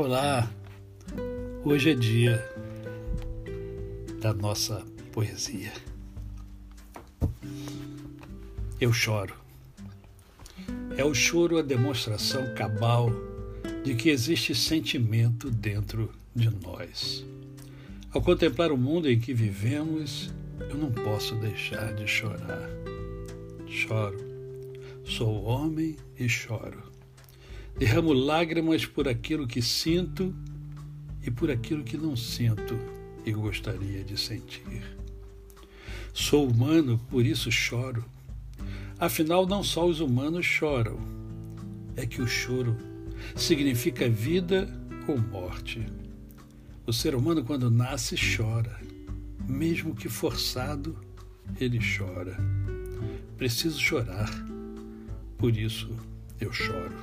Olá, hoje é dia da nossa poesia. Eu choro. É o choro a demonstração cabal de que existe sentimento dentro de nós. Ao contemplar o mundo em que vivemos, eu não posso deixar de chorar. Choro. Sou homem e choro. Derramo lágrimas por aquilo que sinto e por aquilo que não sinto e gostaria de sentir. Sou humano, por isso choro. Afinal, não só os humanos choram, é que o choro significa vida ou morte. O ser humano, quando nasce, chora. Mesmo que forçado, ele chora. Preciso chorar. Por isso eu choro.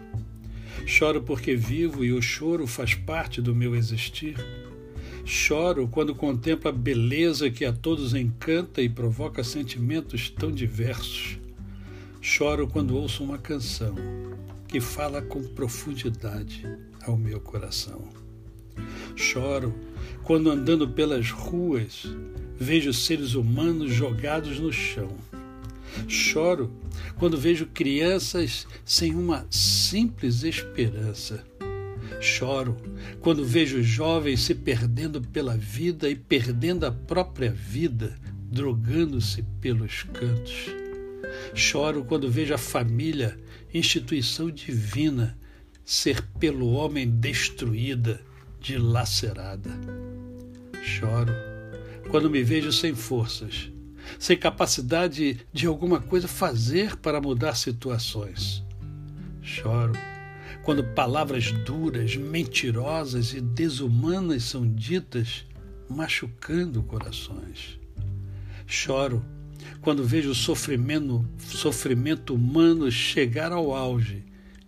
Choro porque vivo e o choro faz parte do meu existir. Choro quando contemplo a beleza que a todos encanta e provoca sentimentos tão diversos. Choro quando ouço uma canção que fala com profundidade ao meu coração. Choro quando andando pelas ruas vejo seres humanos jogados no chão Choro quando vejo crianças sem uma simples esperança. Choro quando vejo jovens se perdendo pela vida e perdendo a própria vida, drogando-se pelos cantos. Choro quando vejo a família, instituição divina, ser pelo homem destruída, dilacerada. Choro quando me vejo sem forças sem capacidade de alguma coisa fazer para mudar situações. Choro quando palavras duras, mentirosas e desumanas são ditas, machucando corações. Choro quando vejo o sofrimento, sofrimento humano chegar ao auge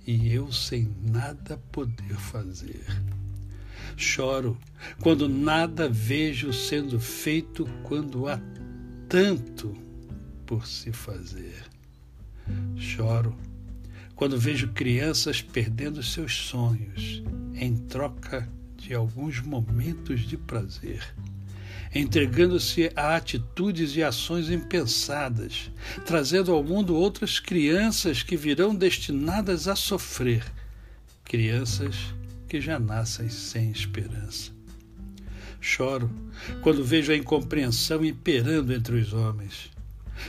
e eu sem nada poder fazer. Choro quando nada vejo sendo feito quando há tanto por se fazer. Choro quando vejo crianças perdendo seus sonhos em troca de alguns momentos de prazer, entregando-se a atitudes e ações impensadas, trazendo ao mundo outras crianças que virão destinadas a sofrer, crianças que já nascem sem esperança. Choro quando vejo a incompreensão imperando entre os homens.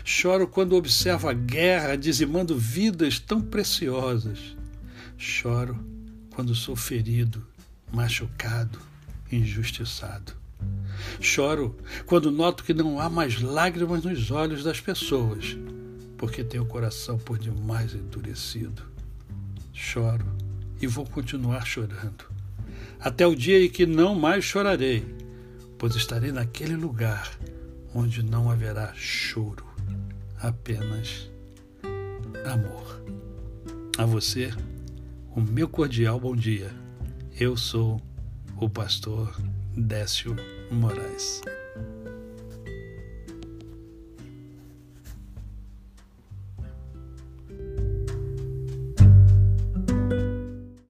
Choro quando observo a guerra dizimando vidas tão preciosas. Choro quando sou ferido, machucado, injustiçado. Choro quando noto que não há mais lágrimas nos olhos das pessoas, porque tenho o coração por demais endurecido. Choro e vou continuar chorando, até o dia em que não mais chorarei pois estarei naquele lugar onde não haverá choro, apenas amor. A você, o meu cordial bom dia. Eu sou o pastor Décio Moraes.